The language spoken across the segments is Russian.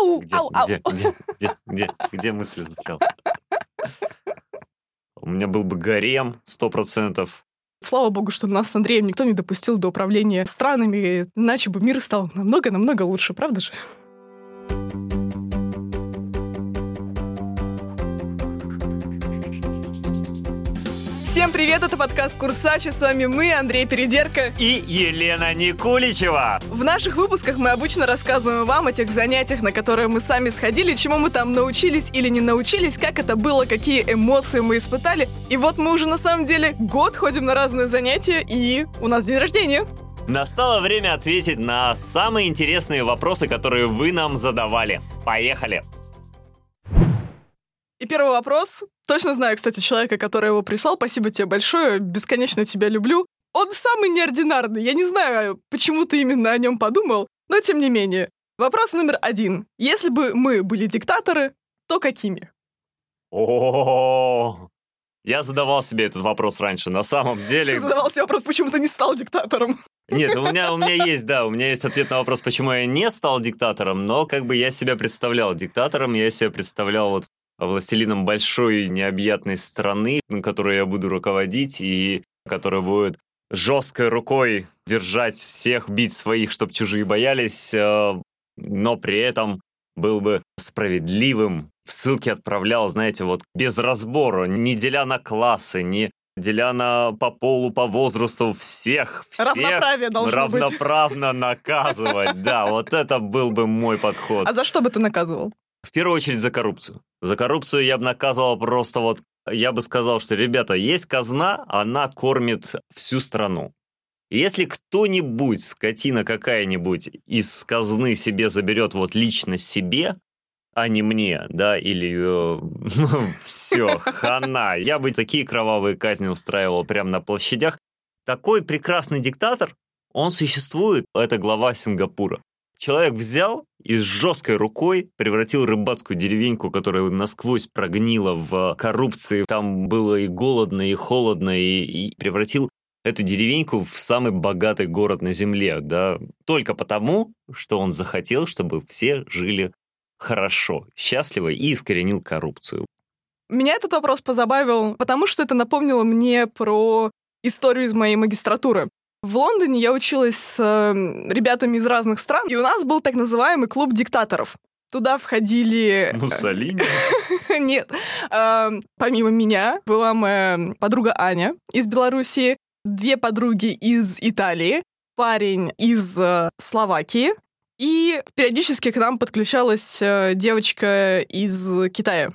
Ау, Где, ау, ау. где, где, где, где, где мысли застрял? У меня был бы гарем, сто процентов. Слава богу, что нас с Андреем никто не допустил до управления странами, иначе бы мир стал намного-намного лучше, правда же? Всем привет, это подкаст Курсачи, с вами мы, Андрей Передерка. И Елена Никуличева. В наших выпусках мы обычно рассказываем вам о тех занятиях, на которые мы сами сходили, чему мы там научились или не научились, как это было, какие эмоции мы испытали. И вот мы уже на самом деле год ходим на разные занятия, и у нас день рождения. Настало время ответить на самые интересные вопросы, которые вы нам задавали. Поехали! И первый вопрос. Точно знаю, кстати, человека, который его прислал. Спасибо тебе большое. Бесконечно тебя люблю. Он самый неординарный. Я не знаю, почему ты именно о нем подумал, но тем не менее. Вопрос номер один. Если бы мы были диктаторы, то какими? О, я задавал себе этот вопрос раньше. На самом деле, Ты задавал себе вопрос, почему ты не стал диктатором. Нет, у меня, у меня есть, да, у меня есть ответ на вопрос, почему я не стал диктатором, но как бы я себя представлял диктатором, я себя представлял вот властелином большой необъятной страны, которой я буду руководить и которая будет жесткой рукой держать всех, бить своих, чтобы чужие боялись, э, но при этом был бы справедливым, в ссылки отправлял, знаете, вот без разбора, не деля на классы, не деля на по полу, по возрасту всех, всех Равноправие должно быть. равноправно наказывать. Да, вот это был бы мой подход. А за что бы ты наказывал? В первую очередь за коррупцию. За коррупцию я бы наказывал просто вот... Я бы сказал, что, ребята, есть казна, она кормит всю страну. Если кто-нибудь, скотина какая-нибудь, из казны себе заберет вот лично себе, а не мне, да, или все, хана. Я бы такие кровавые казни устраивал прямо на площадях. Такой прекрасный диктатор, он существует, это глава Сингапура. Человек взял и с жесткой рукой превратил рыбацкую деревеньку, которая насквозь прогнила в коррупции. Там было и голодно, и холодно, и, и превратил эту деревеньку в самый богатый город на земле, да, только потому, что он захотел, чтобы все жили хорошо, счастливо и искоренил коррупцию. Меня этот вопрос позабавил, потому что это напомнило мне про историю из моей магистратуры. В Лондоне я училась с э, ребятами из разных стран, и у нас был так называемый клуб диктаторов. Туда входили... Муссолини? Нет. Э, Помимо меня была моя подруга Аня из Белоруссии, две подруги из Италии, парень из э, Словакии, и периодически к нам подключалась э, девочка из Китая.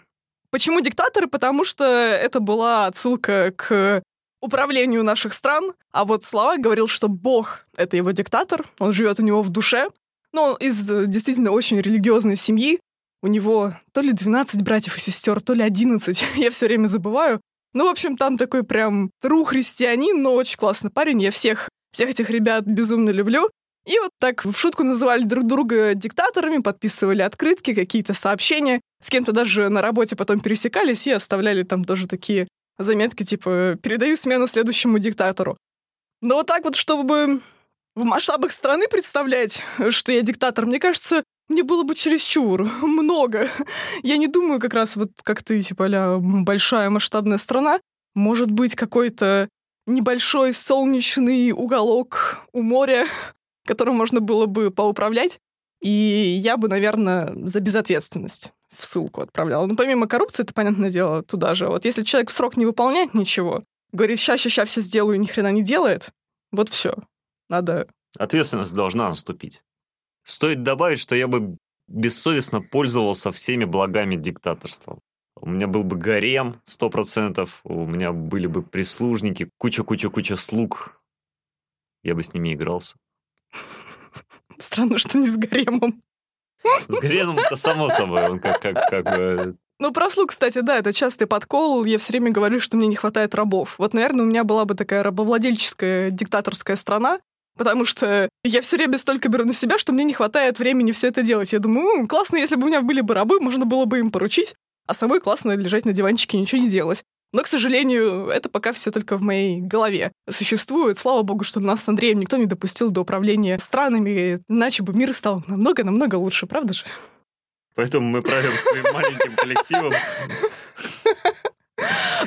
Почему диктаторы? Потому что это была отсылка к управлению наших стран, а вот Словак говорил, что Бог — это его диктатор, он живет у него в душе, но он из э, действительно очень религиозной семьи, у него то ли 12 братьев и сестер, то ли 11, я все время забываю. Ну, в общем, там такой прям тру христианин, но очень классный парень, я всех, всех этих ребят безумно люблю. И вот так в шутку называли друг друга диктаторами, подписывали открытки, какие-то сообщения. С кем-то даже на работе потом пересекались и оставляли там тоже такие заметки, типа «передаю смену следующему диктатору». Но вот так вот, чтобы в масштабах страны представлять, что я диктатор, мне кажется, мне было бы чересчур много. Я не думаю как раз вот как ты, типа, а большая масштабная страна. Может быть, какой-то небольшой солнечный уголок у моря, которым можно было бы поуправлять. И я бы, наверное, за безответственность в ссылку отправляла. Ну, помимо коррупции, это, понятное дело, туда же. Вот если человек в срок не выполняет ничего, говорит, ща, ща, ща все сделаю, и ни хрена не делает, вот все. Надо... Ответственность должна наступить. Стоит добавить, что я бы бессовестно пользовался всеми благами диктаторства. У меня был бы гарем, сто процентов, у меня были бы прислужники, куча-куча-куча слуг. Я бы с ними игрался. Странно, что не с гаремом. С гаремом это само собой, он как, как, как бы... Ну, про слуг, кстати, да, это частый подкол. Я все время говорю, что мне не хватает рабов. Вот, наверное, у меня была бы такая рабовладельческая диктаторская страна, потому что я все время столько беру на себя, что мне не хватает времени все это делать. Я думаю, «М, классно, если бы у меня были бы рабы, можно было бы им поручить, а самой классно лежать на диванчике и ничего не делать. Но, к сожалению, это пока все только в моей голове существует. Слава богу, что нас с Андреем никто не допустил до управления странами, иначе бы мир стал намного-намного лучше, правда же? Поэтому мы правим своим маленьким коллективом.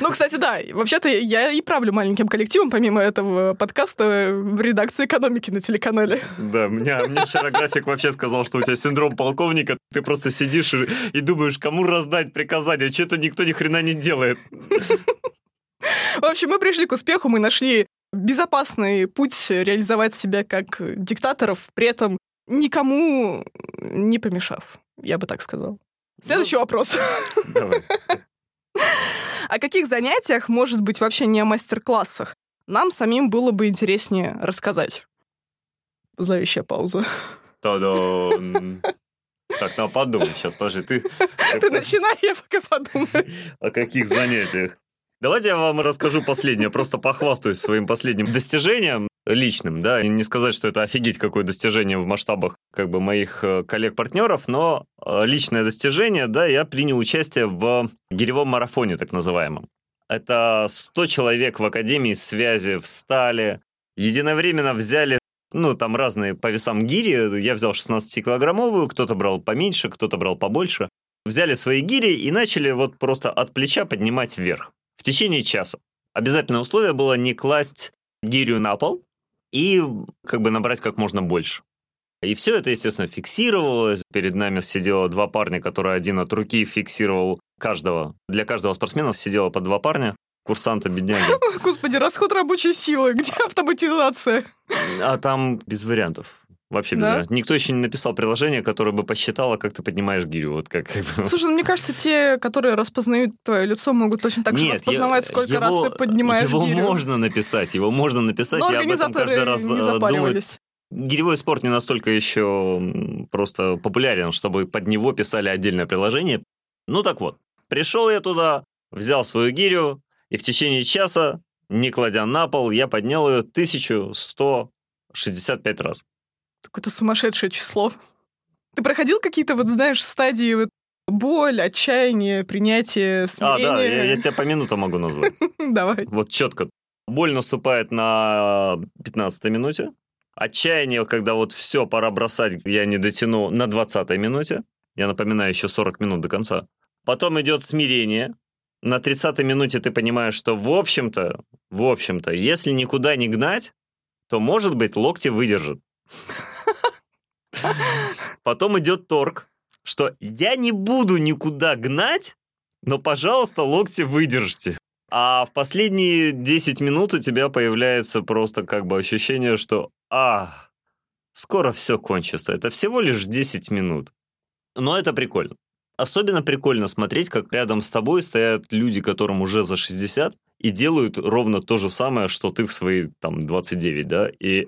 Ну, кстати, да, вообще-то я и правлю маленьким коллективом, помимо этого подкаста, в редакции экономики на телеканале. Да, меня, мне вчера график вообще сказал, что у тебя синдром полковника, ты просто сидишь и, и думаешь, кому раздать приказания, что-то никто ни хрена не делает. В общем, мы пришли к успеху, мы нашли безопасный путь реализовать себя как диктаторов, при этом никому не помешав, я бы так сказал. Следующий ну, вопрос. Давай. О каких занятиях, может быть, вообще не о мастер-классах, нам самим было бы интереснее рассказать? Зловещая пауза. Та-да! Так, надо подумать сейчас, подожди, ты... Ты начинай, я пока подумаю. О каких занятиях? Давайте я вам расскажу последнее, просто похвастаюсь своим последним достижением личным, да, и не сказать, что это офигеть какое достижение в масштабах как бы моих э, коллег-партнеров, но э, личное достижение, да, я принял участие в гиревом марафоне, так называемом. Это 100 человек в Академии связи встали, единовременно взяли ну, там разные по весам гири. Я взял 16-килограммовую, кто-то брал поменьше, кто-то брал побольше. Взяли свои гири и начали вот просто от плеча поднимать вверх в течение часа. Обязательное условие было не класть гирю на пол и как бы набрать как можно больше. И все это, естественно, фиксировалось. Перед нами сидело два парня, которые один от руки фиксировал каждого. Для каждого спортсмена сидело по два парня. Курсанта, бедняги. Господи, расход рабочей силы. Где автоматизация? А там без вариантов. Вообще без да? Никто еще не написал приложение, которое бы посчитало, как ты поднимаешь гирю. Вот как, Слушай, ну мне кажется, те, которые распознают твое лицо, могут точно так же распознавать, сколько его, раз ты поднимаешь его гирю. Его можно написать, его можно написать. Но Я об этом каждый раз не э, думаю. Гиревой спорт не настолько еще просто популярен, чтобы под него писали отдельное приложение. Ну так вот, пришел я туда, взял свою гирю, и в течение часа, не кладя на пол, я поднял ее 1165 раз. Какое-то сумасшедшее число. Ты проходил какие-то, вот знаешь, стадии вот боль, отчаяние, принятие, смирение? А, да, я, я тебя по минутам могу назвать. Давай. Вот четко. Боль наступает на 15 минуте. Отчаяние, когда вот все, пора бросать, я не дотяну на 20 минуте. Я напоминаю, еще 40 минут до конца. Потом идет смирение. На 30 минуте ты понимаешь, что в общем-то, в общем-то, если никуда не гнать, то, может быть, локти выдержат. Потом идет торг, что я не буду никуда гнать, но, пожалуйста, локти выдержите. А в последние 10 минут у тебя появляется просто как бы ощущение, что «А, скоро все кончится, это всего лишь 10 минут». Но это прикольно. Особенно прикольно смотреть, как рядом с тобой стоят люди, которым уже за 60, и делают ровно то же самое, что ты в свои там 29, да, и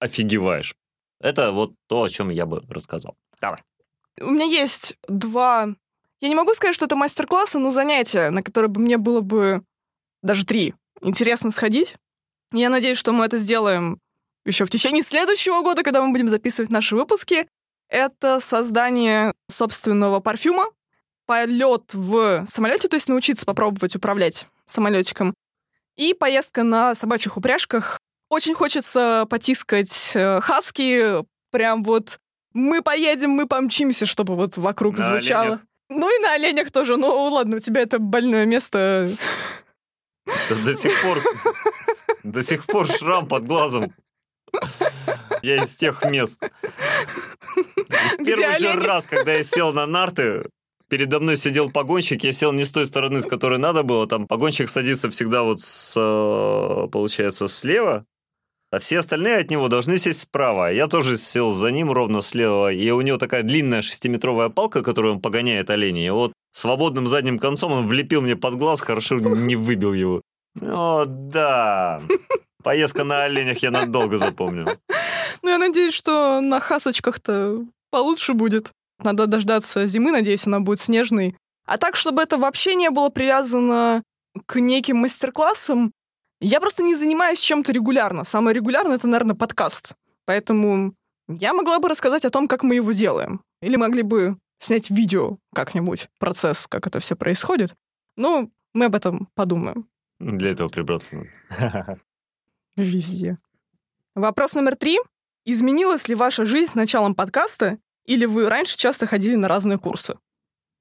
офигеваешь. Это вот то, о чем я бы рассказал. Давай. У меня есть два... Я не могу сказать, что это мастер-классы, но занятия, на которые бы мне было бы даже три. Интересно сходить. Я надеюсь, что мы это сделаем еще в течение следующего года, когда мы будем записывать наши выпуски. Это создание собственного парфюма, полет в самолете, то есть научиться попробовать управлять самолетиком, и поездка на собачьих упряжках очень хочется потискать э, хаски, прям вот мы поедем, мы помчимся, чтобы вот вокруг на звучало. Оленях. Ну и на оленях тоже. Ну ладно, у тебя это больное место. До сих пор, до сих пор шрам под глазом. Я из тех мест. В первый же раз, когда я сел на нарты, передо мной сидел погонщик, я сел не с той стороны, с которой надо было. Там погонщик садится всегда вот с, э, получается, слева, а все остальные от него должны сесть справа. Я тоже сел за ним ровно слева, и у него такая длинная шестиметровая палка, которую он погоняет оленей. И вот свободным задним концом он влепил мне под глаз, хорошо не выбил его. О, да. Поездка на оленях я надолго запомню. Ну, я надеюсь, что на хасочках-то получше будет. Надо дождаться зимы, надеюсь, она будет снежной. А так, чтобы это вообще не было привязано к неким мастер-классам, я просто не занимаюсь чем-то регулярно. Самое регулярное — это, наверное, подкаст. Поэтому я могла бы рассказать о том, как мы его делаем. Или могли бы снять видео как-нибудь, процесс, как это все происходит. Но мы об этом подумаем. Для этого прибраться надо. Везде. Вопрос номер три. Изменилась ли ваша жизнь с началом подкаста? Или вы раньше часто ходили на разные курсы?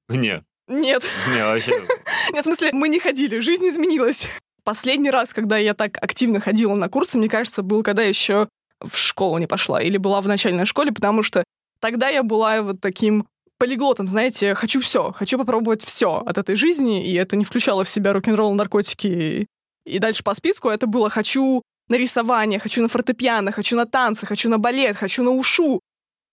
Не, Нет. не, вообще. Нет, в смысле, мы не ходили, жизнь изменилась. Последний раз, когда я так активно ходила на курсы, мне кажется, был, когда еще в школу не пошла или была в начальной школе, потому что тогда я была вот таким полиглотом, знаете, хочу все, хочу попробовать все от этой жизни, и это не включало в себя рок-н-ролл, наркотики и дальше по списку. Это было хочу на рисование, хочу на фортепиано, хочу на танцы, хочу на балет, хочу на ушу.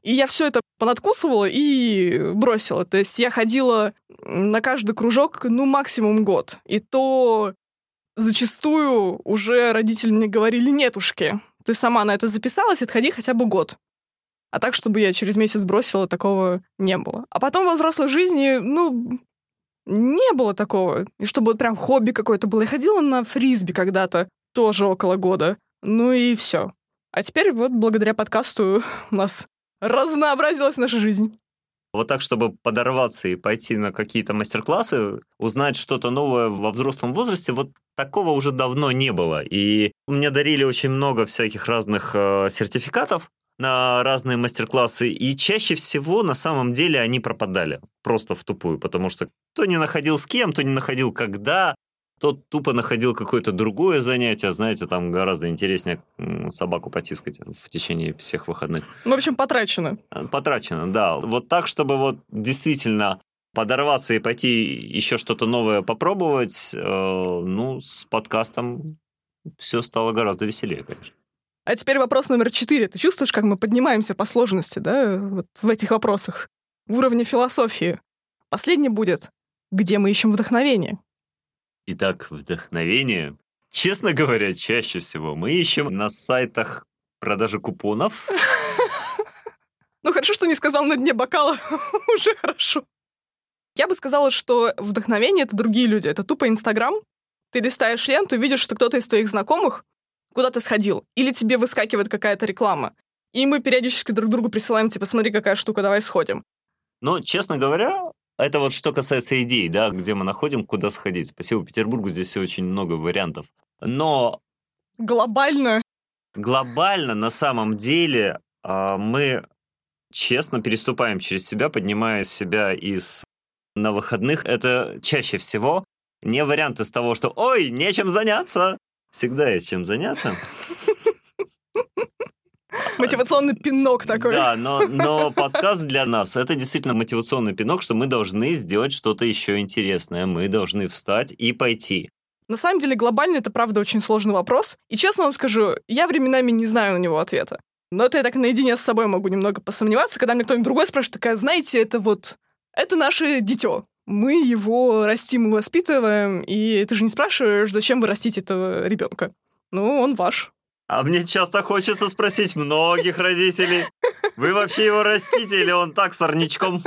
И я все это понадкусывала и бросила. То есть я ходила на каждый кружок, ну, максимум год. И то зачастую уже родители мне говорили, нетушки, ты сама на это записалась, отходи хотя бы год. А так, чтобы я через месяц бросила, такого не было. А потом во взрослой жизни, ну, не было такого. И чтобы вот прям хобби какое-то было. Я ходила на фрисби когда-то, тоже около года. Ну и все. А теперь вот благодаря подкасту у нас разнообразилась наша жизнь. Вот так, чтобы подорваться и пойти на какие-то мастер-классы, узнать что-то новое во взрослом возрасте, вот такого уже давно не было. И мне дарили очень много всяких разных э, сертификатов на разные мастер-классы, и чаще всего на самом деле они пропадали просто в тупую, потому что кто не находил с кем, то не находил когда, тот тупо находил какое-то другое занятие, знаете, там гораздо интереснее собаку потискать в течение всех выходных. Ну, в общем, потрачено. Э, Потрачено, да. Вот так, чтобы вот действительно подорваться и пойти еще что-то новое попробовать, э, ну, с подкастом все стало гораздо веселее, конечно. А теперь вопрос номер четыре. Ты чувствуешь, как мы поднимаемся по сложности, да, вот в этих вопросах? В уровне философии. Последний будет «Где мы ищем вдохновение?» Итак, вдохновение. Честно говоря, чаще всего мы ищем на сайтах продажи купонов. Ну, хорошо, что не сказал на дне бокала. Уже хорошо. Я бы сказала, что вдохновение — это другие люди. Это тупо Инстаграм. Ты листаешь ленту, видишь, что кто-то из твоих знакомых куда-то сходил. Или тебе выскакивает какая-то реклама. И мы периодически друг другу присылаем, типа, смотри, какая штука, давай сходим. Но, честно говоря, это вот что касается идей, да, где мы находим, куда сходить. Спасибо Петербургу, здесь очень много вариантов. Но Глобально. глобально, на самом деле, а, мы честно переступаем через себя, поднимая себя из на выходных. Это чаще всего не вариант из того, что «Ой, нечем заняться!» Всегда есть чем заняться. Мотивационный пинок такой. Да, но, но подкаст для нас это действительно мотивационный пинок, что мы должны сделать что-то еще интересное. Мы должны встать и пойти. На самом деле, глобально это, правда, очень сложный вопрос. И честно вам скажу, я временами не знаю на него ответа. Но это я так наедине с собой могу немного посомневаться, когда мне кто-нибудь другой спрашивает, такая, знаете, это вот, это наше дитё. Мы его растим и воспитываем, и ты же не спрашиваешь, зачем вы растите этого ребенка. Ну, он ваш. А мне часто хочется спросить многих родителей, вы вообще его растите или он так сорнячком?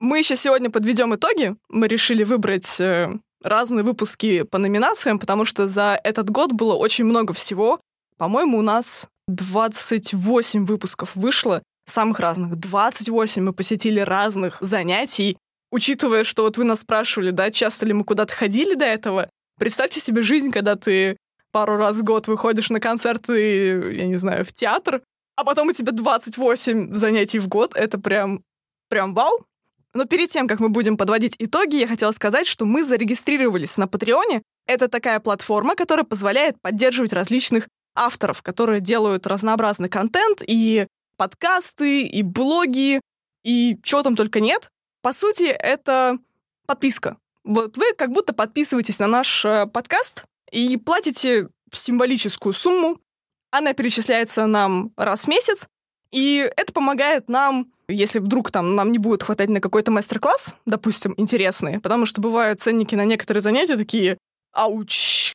Мы еще сегодня подведем итоги. Мы решили выбрать э, разные выпуски по номинациям, потому что за этот год было очень много всего. По-моему, у нас 28 выпусков вышло, самых разных. 28 мы посетили разных занятий. Учитывая, что вот вы нас спрашивали, да, часто ли мы куда-то ходили до этого, представьте себе жизнь, когда ты пару раз в год выходишь на концерты, я не знаю, в театр, а потом у тебя 28 занятий в год. Это прям, прям вау. Но перед тем, как мы будем подводить итоги, я хотела сказать, что мы зарегистрировались на Патреоне. Это такая платформа, которая позволяет поддерживать различных авторов, которые делают разнообразный контент и подкасты, и блоги, и чего там только нет. По сути, это подписка. Вот вы как будто подписываетесь на наш э, подкаст и платите символическую сумму. Она перечисляется нам раз в месяц, и это помогает нам, если вдруг там нам не будет хватать на какой-то мастер-класс, допустим, интересный, потому что бывают ценники на некоторые занятия такие, ауч,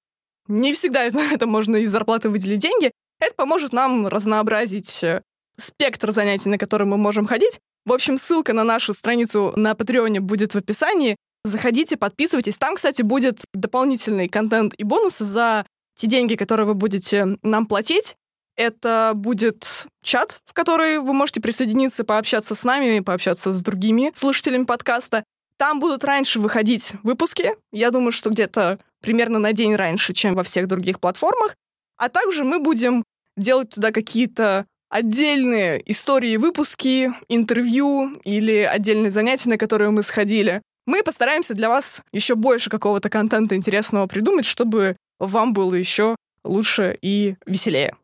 не всегда из это можно из зарплаты выделить деньги. Это поможет нам разнообразить э, спектр занятий, на которые мы можем ходить. В общем, ссылка на нашу страницу на Патреоне будет в описании. Заходите, подписывайтесь. Там, кстати, будет дополнительный контент и бонусы за те деньги, которые вы будете нам платить. Это будет чат, в который вы можете присоединиться, пообщаться с нами, пообщаться с другими слушателями подкаста. Там будут раньше выходить выпуски. Я думаю, что где-то примерно на день раньше, чем во всех других платформах. А также мы будем делать туда какие-то отдельные истории, выпуски, интервью или отдельные занятия, на которые мы сходили. Мы постараемся для вас еще больше какого-то контента интересного придумать, чтобы вам было еще лучше и веселее.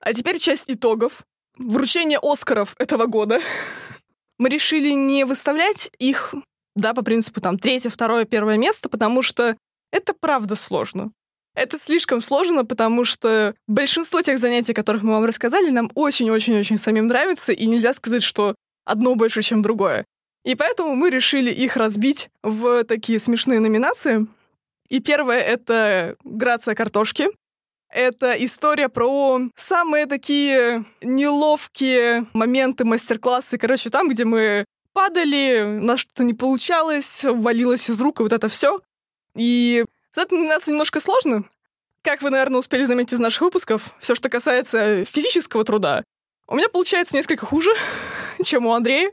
А теперь часть итогов. Вручение Оскаров этого года. Мы решили не выставлять их, да, по принципу там третье, второе, первое место, потому что это правда сложно. Это слишком сложно, потому что большинство тех занятий, о которых мы вам рассказали, нам очень-очень-очень самим нравится, и нельзя сказать, что одно больше, чем другое. И поэтому мы решили их разбить в такие смешные номинации. И первое — это «Грация картошки». Это история про самые такие неловкие моменты мастер-классы. Короче, там, где мы падали, у нас что-то не получалось, валилось из рук, и вот это все. И эта номинация немножко сложно. Как вы, наверное, успели заметить из наших выпусков, все, что касается физического труда, у меня получается несколько хуже, чем у Андрея.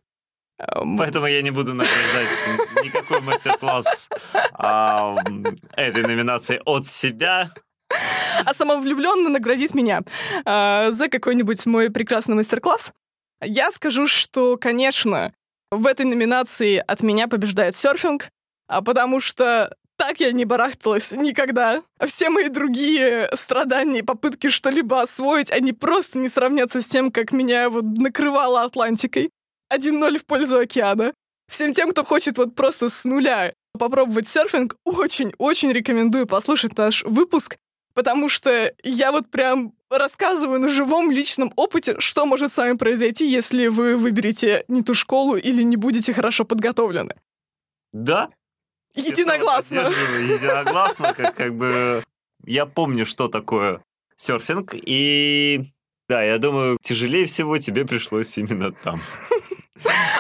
Эм, Поэтому я не буду награждать никакой мастер-класс а, этой номинации от себя. А самовлюбленно наградить меня а, за какой-нибудь мой прекрасный мастер-класс. Я скажу, что, конечно, в этой номинации от меня побеждает серфинг, а потому что так я не барахталась никогда. Все мои другие страдания и попытки что-либо освоить, они просто не сравнятся с тем, как меня вот накрывало Атлантикой. 1-0 в пользу океана. Всем тем, кто хочет вот просто с нуля попробовать серфинг, очень-очень рекомендую послушать наш выпуск, потому что я вот прям рассказываю на живом личном опыте, что может с вами произойти, если вы выберете не ту школу или не будете хорошо подготовлены. Да, Единогласно. Единогласно, как, как бы... Я помню, что такое серфинг, и да, я думаю, тяжелее всего тебе пришлось именно там.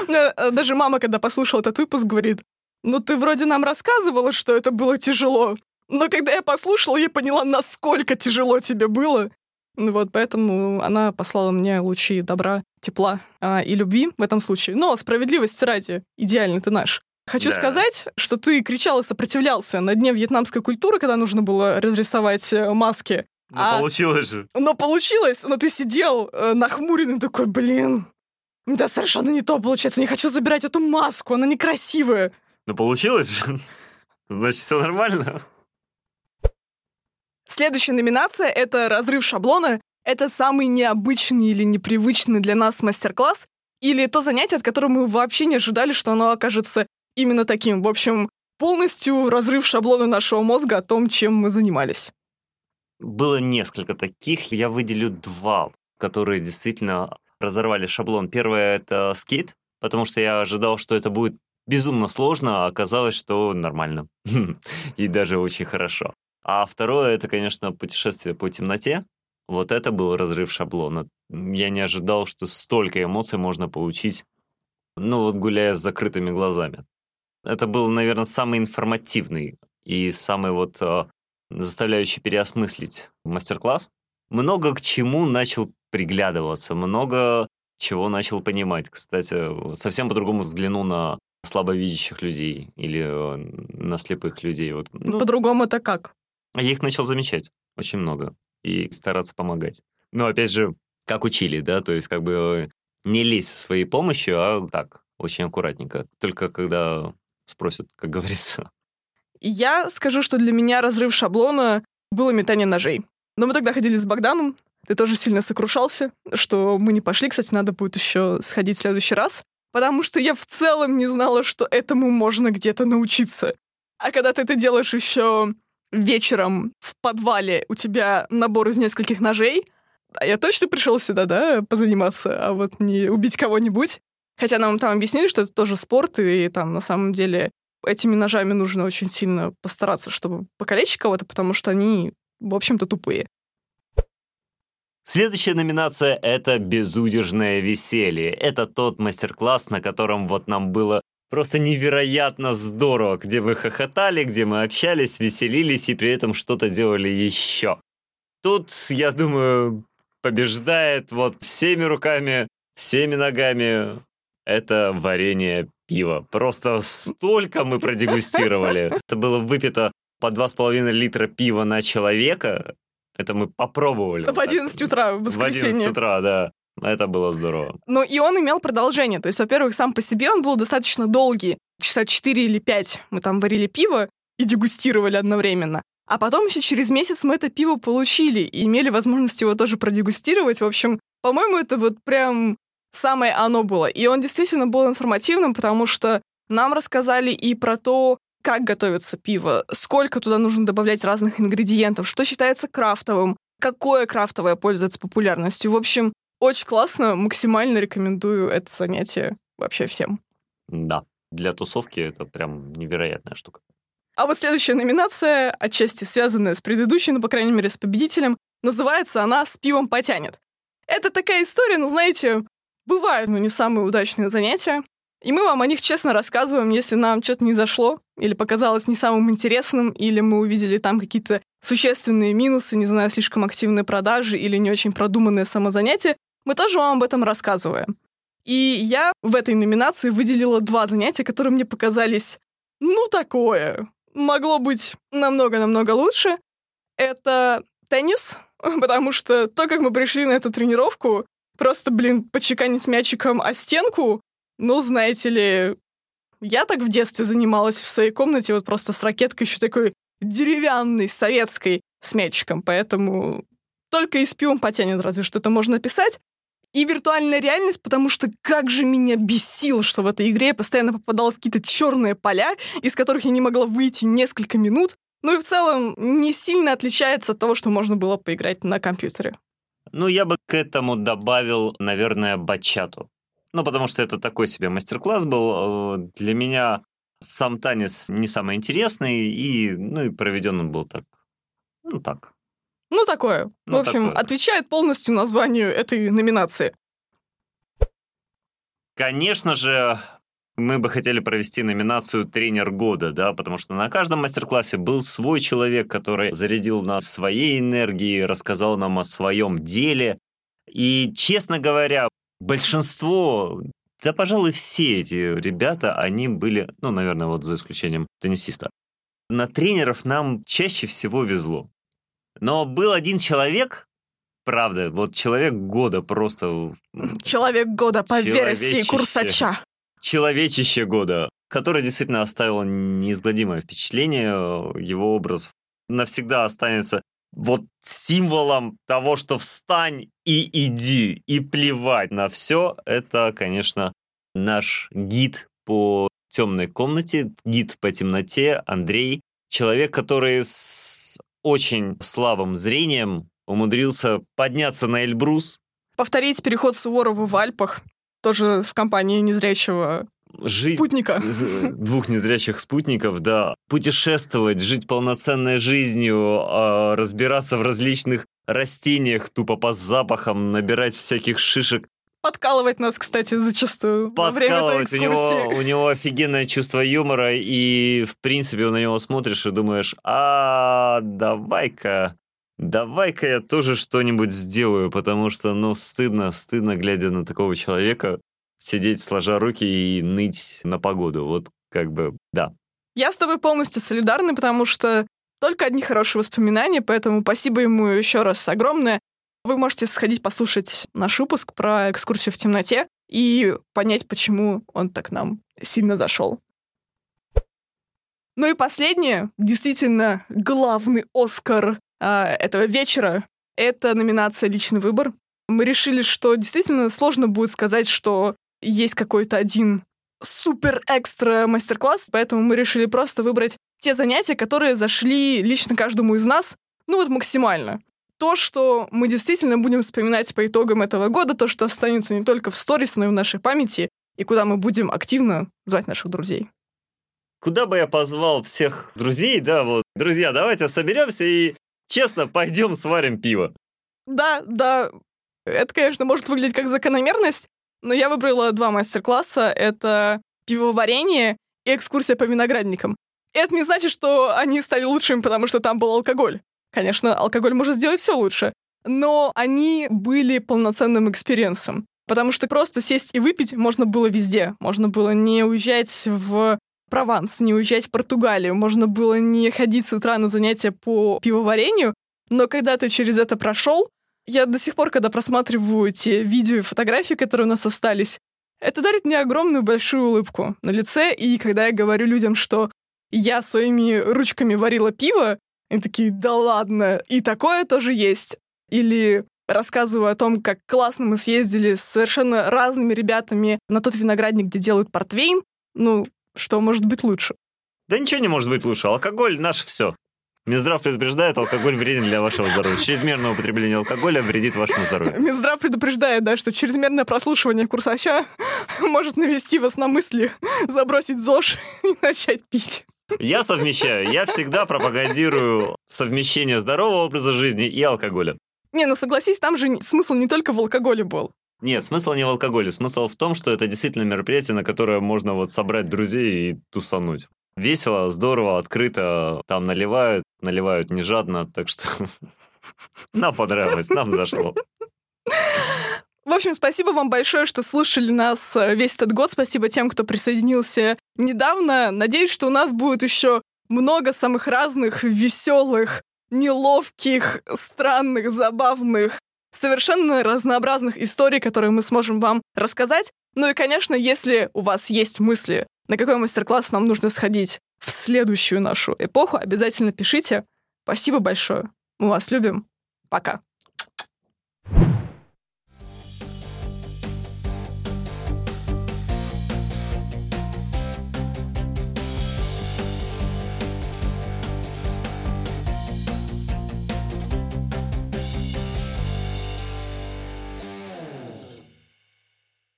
Э, даже мама, когда послушала этот выпуск, говорит, ну ты вроде нам рассказывала, что это было тяжело, но когда я послушала, я поняла, насколько тяжело тебе было. Ну вот, поэтому она послала мне лучи добра, тепла а, и любви в этом случае. Но справедливости ради, идеальный ты наш. Хочу да. сказать, что ты кричал и сопротивлялся на дне вьетнамской культуры, когда нужно было разрисовать э, маски. Ну, а... получилось же. Но получилось, но ты сидел э, нахмуренный такой, блин, да совершенно не то получается, не хочу забирать эту маску, она некрасивая. Ну получилось же, значит все нормально. Следующая номинация — это «Разрыв шаблона». Это самый необычный или непривычный для нас мастер-класс, или то занятие, от которого мы вообще не ожидали, что оно окажется именно таким. В общем, полностью разрыв шаблона нашего мозга о том, чем мы занимались. Было несколько таких. Я выделю два, которые действительно разорвали шаблон. Первое — это скейт, потому что я ожидал, что это будет безумно сложно, а оказалось, что нормально. И даже очень хорошо. А второе — это, конечно, путешествие по темноте. Вот это был разрыв шаблона. Я не ожидал, что столько эмоций можно получить, ну вот гуляя с закрытыми глазами. Это был, наверное, самый информативный и самый вот э, заставляющий переосмыслить мастер-класс. Много к чему начал приглядываться, много чего начал понимать. Кстати, совсем по-другому взглянул на слабовидящих людей или э, на слепых людей. Вот, ну, По-другому это как? Я их начал замечать очень много и стараться помогать. Но опять же, как учили, да, то есть как бы не лезть со своей помощью, а так, очень аккуратненько. Только когда спросят, как говорится. Я скажу, что для меня разрыв шаблона было метание ножей. Но мы тогда ходили с Богданом, ты тоже сильно сокрушался, что мы не пошли. Кстати, надо будет еще сходить в следующий раз. Потому что я в целом не знала, что этому можно где-то научиться. А когда ты это делаешь еще вечером в подвале, у тебя набор из нескольких ножей, а я точно пришел сюда, да, позаниматься, а вот не убить кого-нибудь. Хотя нам там объяснили, что это тоже спорт, и там на самом деле этими ножами нужно очень сильно постараться, чтобы покалечить кого-то, потому что они, в общем-то, тупые. Следующая номинация — это «Безудержное веселье». Это тот мастер-класс, на котором вот нам было просто невероятно здорово, где мы хохотали, где мы общались, веселились и при этом что-то делали еще. Тут, я думаю, побеждает вот всеми руками, всеми ногами это варенье пива. Просто столько мы продегустировали. Это было выпито по 2,5 литра пива на человека. Это мы попробовали. В 11 утра в В 11 воскресенье. утра, да. Это было здорово. Ну, и он имел продолжение. То есть, во-первых, сам по себе он был достаточно долгий. Часа 4 или 5 мы там варили пиво и дегустировали одновременно. А потом еще через месяц мы это пиво получили и имели возможность его тоже продегустировать. В общем, по-моему, это вот прям самое оно было. И он действительно был информативным, потому что нам рассказали и про то, как готовится пиво, сколько туда нужно добавлять разных ингредиентов, что считается крафтовым, какое крафтовое пользуется популярностью. В общем, очень классно, максимально рекомендую это занятие вообще всем. Да. Для тусовки это прям невероятная штука. А вот следующая номинация, отчасти связанная с предыдущей, но, по крайней мере, с победителем, называется она «С пивом потянет». Это такая история, ну, знаете, бывают, но не самые удачные занятия. И мы вам о них честно рассказываем, если нам что-то не зашло, или показалось не самым интересным, или мы увидели там какие-то существенные минусы, не знаю, слишком активные продажи или не очень продуманное само занятие, мы тоже вам об этом рассказываем. И я в этой номинации выделила два занятия, которые мне показались, ну, такое. Могло быть намного-намного лучше. Это теннис, потому что то, как мы пришли на эту тренировку, просто, блин, почеканить мячиком о стенку, ну, знаете ли, я так в детстве занималась в своей комнате вот просто с ракеткой еще такой деревянной, советской, с мячиком, поэтому только и с пивом потянет, разве что это можно писать. И виртуальная реальность, потому что как же меня бесило, что в этой игре я постоянно попадала в какие-то черные поля, из которых я не могла выйти несколько минут. Ну и в целом не сильно отличается от того, что можно было поиграть на компьютере. Ну, я бы к этому добавил, наверное, бачату. Ну, потому что это такой себе мастер-класс был. Э, Для меня сам танец не самый интересный, и, ну, и проведен он был так, ну, так. Ну, такое. Ну, в общем, такое. отвечает полностью названию этой номинации. Конечно же, мы бы хотели провести номинацию «Тренер года», да, потому что на каждом мастер-классе был свой человек, который зарядил нас своей энергией, рассказал нам о своем деле. И, честно говоря, большинство, да, пожалуй, все эти ребята, они были, ну, наверное, вот за исключением теннисиста. На тренеров нам чаще всего везло. Но был один человек, правда, вот человек года просто Человек года по версии. Курсача. Человечище года, который действительно оставил неизгладимое впечатление. Его образ навсегда останется вот символом того, что встань и иди, и плевать на все. Это, конечно, наш гид по темной комнате, гид по темноте Андрей. Человек, который с очень слабым зрением умудрился подняться на Эльбрус, Повторить переход Суворова в Альпах, тоже в компании незрячего жить спутника. двух незрячих спутников, да, путешествовать, жить полноценной жизнью, а, разбираться в различных растениях, тупо по запахам, набирать всяких шишек, Подкалывать нас, кстати, зачастую во время подкалывать. У него, у него офигенное чувство юмора, и, в принципе, на него смотришь и думаешь, а давай-ка, давай-ка я тоже что-нибудь сделаю, потому что, ну, стыдно, стыдно, глядя на такого человека, сидеть сложа руки и ныть на погоду. Вот как бы, да. Я с тобой полностью солидарна, потому что только одни хорошие воспоминания, поэтому спасибо ему еще раз огромное. Вы можете сходить послушать наш выпуск про экскурсию в темноте и понять, почему он так нам сильно зашел. Ну и последнее, действительно главный Оскар этого вечера, это номинация «Личный выбор». Мы решили, что действительно сложно будет сказать, что есть какой-то один супер-экстра мастер-класс, поэтому мы решили просто выбрать те занятия, которые зашли лично каждому из нас, ну вот максимально. То, что мы действительно будем вспоминать по итогам этого года, то, что останется не только в сторис, но и в нашей памяти, и куда мы будем активно звать наших друзей. Куда бы я позвал всех друзей, да, вот, друзья, давайте соберемся и честно пойдем сварим пиво. Да, да, это, конечно, может выглядеть как закономерность, но я выбрала два мастер-класса. Это пивоварение и экскурсия по виноградникам. Это не значит, что они стали лучшими, потому что там был алкоголь. Конечно, алкоголь может сделать все лучше, но они были полноценным experience ом. Потому что просто сесть и выпить можно было везде. Можно было не уезжать в Прованс, не уезжать в Португалию. Можно было не ходить с утра на занятия по пивоварению, Но когда ты через это прошел, я до сих пор, когда просматриваю те видео и фотографии, которые у нас остались, это дарит мне огромную большую улыбку на лице, и когда я говорю людям, что я своими ручками варила пиво, они такие, да ладно, и такое тоже есть. Или рассказываю о том, как классно мы съездили с совершенно разными ребятами на тот виноградник, где делают портвейн. Ну, что может быть лучше? Да ничего не может быть лучше. Алкоголь наше все. Минздрав предупреждает, алкоголь вреден для вашего здоровья. Чрезмерное употребление алкоголя вредит вашему здоровью. Минздрав предупреждает, да, что чрезмерное прослушивание курсача может навести вас на мысли забросить ЗОЖ и начать пить. Я совмещаю. Я всегда пропагандирую совмещение здорового образа жизни и алкоголя. Не, ну согласись, там же смысл не только в алкоголе был. Нет, смысл не в алкоголе. Смысл в том, что это действительно мероприятие, на которое можно вот собрать друзей и тусануть. Весело, здорово, открыто. Там наливают, наливают не жадно, так что нам понравилось, нам зашло. В общем, спасибо вам большое, что слушали нас э, весь этот год. Спасибо тем, кто присоединился недавно. Надеюсь, что у нас будет еще много самых разных, веселых, неловких, странных, забавных, совершенно разнообразных историй, которые мы сможем вам рассказать. Ну и, конечно, если у вас есть мысли, на какой мастер-класс нам нужно сходить в следующую нашу эпоху, обязательно пишите. Спасибо большое. Мы вас любим. Пока.